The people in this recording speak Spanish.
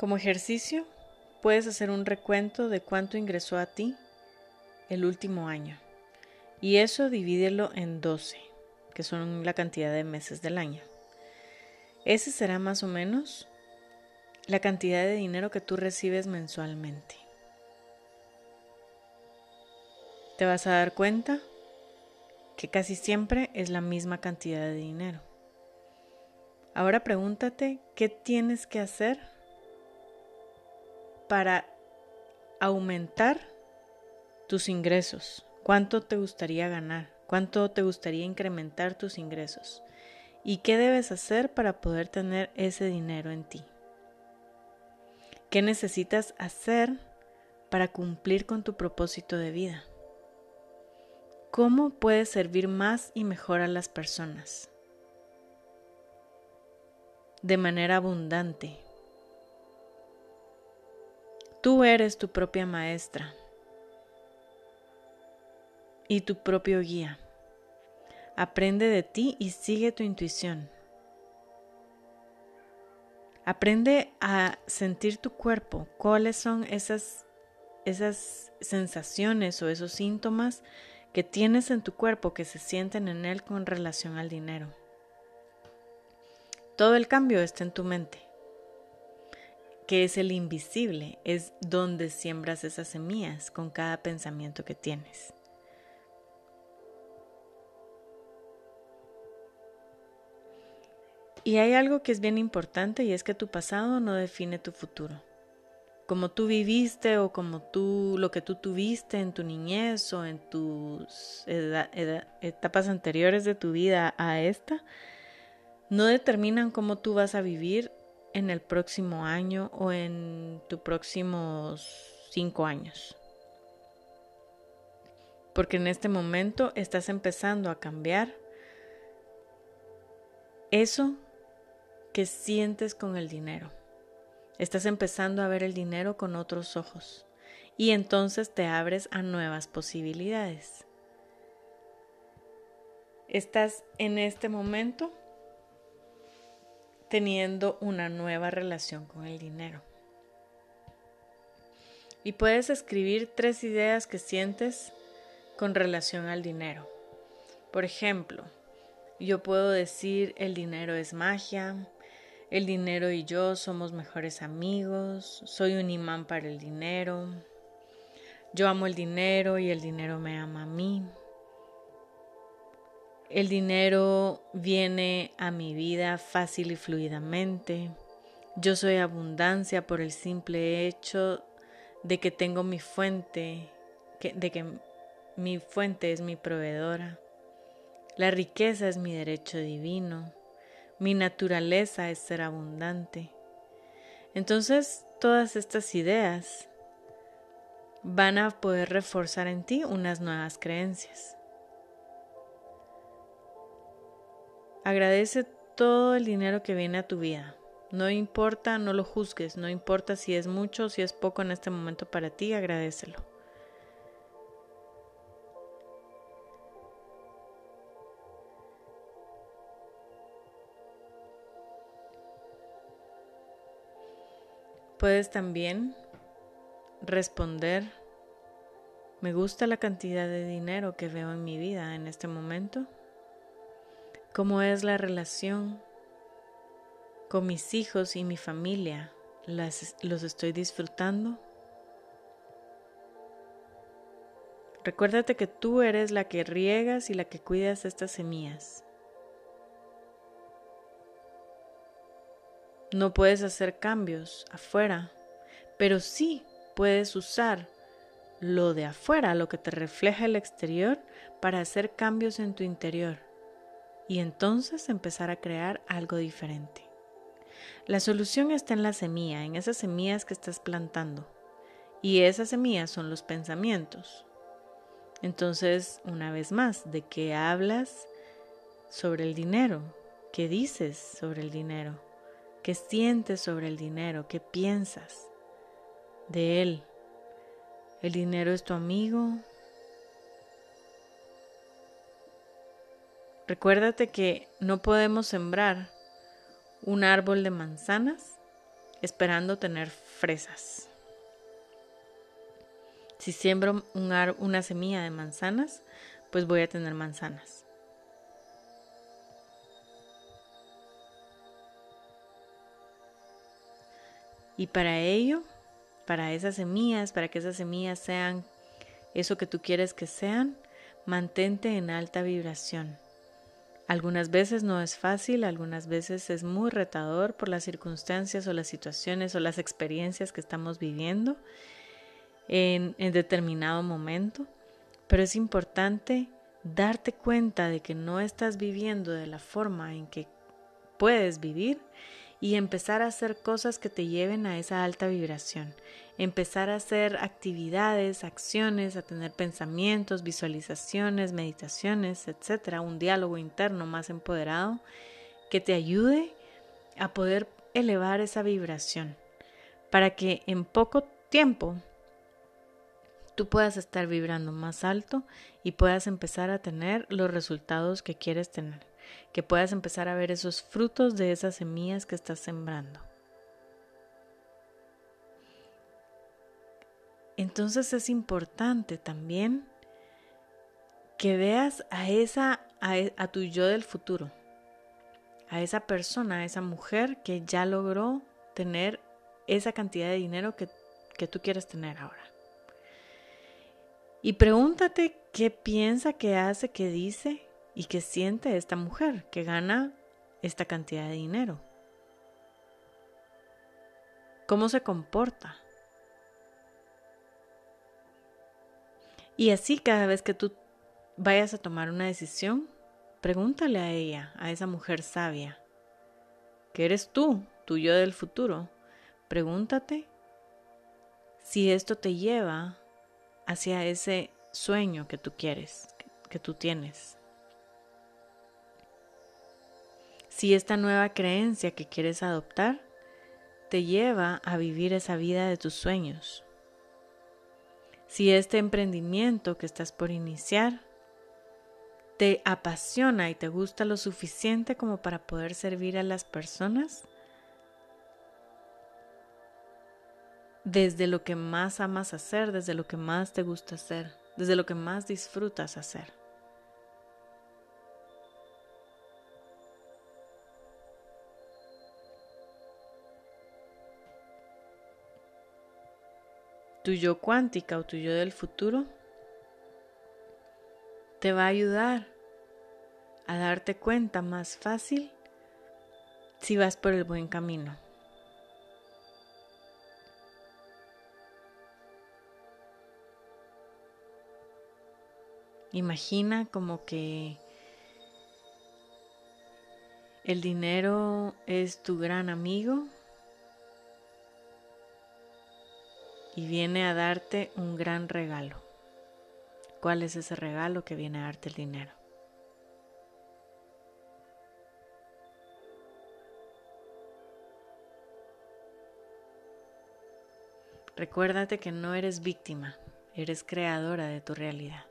Como ejercicio, puedes hacer un recuento de cuánto ingresó a ti el último año y eso divídelo en 12, que son la cantidad de meses del año. Ese será más o menos la cantidad de dinero que tú recibes mensualmente. Te vas a dar cuenta que casi siempre es la misma cantidad de dinero. Ahora pregúntate qué tienes que hacer para aumentar tus ingresos. ¿Cuánto te gustaría ganar? ¿Cuánto te gustaría incrementar tus ingresos? ¿Y qué debes hacer para poder tener ese dinero en ti? ¿Qué necesitas hacer para cumplir con tu propósito de vida? ¿Cómo puedes servir más y mejor a las personas? De manera abundante. Tú eres tu propia maestra y tu propio guía. Aprende de ti y sigue tu intuición. Aprende a sentir tu cuerpo, cuáles son esas, esas sensaciones o esos síntomas que tienes en tu cuerpo que se sienten en él con relación al dinero. Todo el cambio está en tu mente, que es el invisible, es donde siembras esas semillas con cada pensamiento que tienes. Y hay algo que es bien importante y es que tu pasado no define tu futuro como tú viviste o como tú, lo que tú tuviste en tu niñez o en tus etapas anteriores de tu vida a esta, no determinan cómo tú vas a vivir en el próximo año o en tus próximos cinco años. Porque en este momento estás empezando a cambiar eso que sientes con el dinero. Estás empezando a ver el dinero con otros ojos y entonces te abres a nuevas posibilidades. Estás en este momento teniendo una nueva relación con el dinero. Y puedes escribir tres ideas que sientes con relación al dinero. Por ejemplo, yo puedo decir el dinero es magia, el dinero y yo somos mejores amigos. Soy un imán para el dinero. Yo amo el dinero y el dinero me ama a mí. El dinero viene a mi vida fácil y fluidamente. Yo soy abundancia por el simple hecho de que tengo mi fuente, de que mi fuente es mi proveedora. La riqueza es mi derecho divino. Mi naturaleza es ser abundante. Entonces, todas estas ideas van a poder reforzar en ti unas nuevas creencias. Agradece todo el dinero que viene a tu vida. No importa, no lo juzgues, no importa si es mucho o si es poco en este momento para ti, agradecelo. Puedes también responder, me gusta la cantidad de dinero que veo en mi vida en este momento. ¿Cómo es la relación con mis hijos y mi familia? ¿Los estoy disfrutando? Recuérdate que tú eres la que riegas y la que cuidas estas semillas. No puedes hacer cambios afuera, pero sí puedes usar lo de afuera, lo que te refleja el exterior, para hacer cambios en tu interior y entonces empezar a crear algo diferente. La solución está en la semilla, en esas semillas que estás plantando. Y esas semillas son los pensamientos. Entonces, una vez más, ¿de qué hablas sobre el dinero? ¿Qué dices sobre el dinero? ¿Qué sientes sobre el dinero? ¿Qué piensas de él? ¿El dinero es tu amigo? Recuérdate que no podemos sembrar un árbol de manzanas esperando tener fresas. Si siembro una semilla de manzanas, pues voy a tener manzanas. Y para ello, para esas semillas, para que esas semillas sean eso que tú quieres que sean, mantente en alta vibración. Algunas veces no es fácil, algunas veces es muy retador por las circunstancias o las situaciones o las experiencias que estamos viviendo en, determinado momento, pero es importante darte cuenta de que no estás viviendo de la forma en que puedes vivir y empezar a hacer cosas que te lleven a esa alta vibración. Empezar a hacer actividades, acciones, a tener pensamientos, visualizaciones, meditaciones, etcétera, un diálogo interno más empoderado que te ayude a poder elevar esa vibración para que en poco tiempo tú puedas estar vibrando más alto y puedas empezar a tener los resultados que quieres tener que puedas empezar a ver esos frutos de esas semillas que estás sembrando. Entonces es importante también que veas a esa a, tu yo del futuro, a esa persona, a esa mujer que ya logró tener esa cantidad de dinero que, que tú quieres tener ahora. Y pregúntate qué piensa, qué hace, qué dice, y qué siente esta mujer que gana esta cantidad de dinero. ¿Cómo se comporta? Y así cada vez que tú vayas a tomar una decisión, pregúntale a ella, a esa mujer sabia, que eres tú, tu yo del futuro. Pregúntate si esto te lleva hacia ese sueño que tú quieres, que tú tienes. Si esta nueva creencia que quieres adoptar te lleva a vivir esa vida de tus sueños. Si este emprendimiento que estás por iniciar te apasiona y te gusta lo suficiente como para poder servir a las personas desde lo que más amas hacer, desde lo que más te gusta hacer, desde lo que más disfrutas hacer. Tu yo cuántica o tu yo del futuro te va a ayudar a darte cuenta más fácil si vas por el buen camino. Imagina como que el dinero es tu gran amigo y viene a darte un gran regalo. ¿Cuál es ese regalo que viene a darte el dinero? Recuérdate que no eres víctima, eres creadora de tu realidad.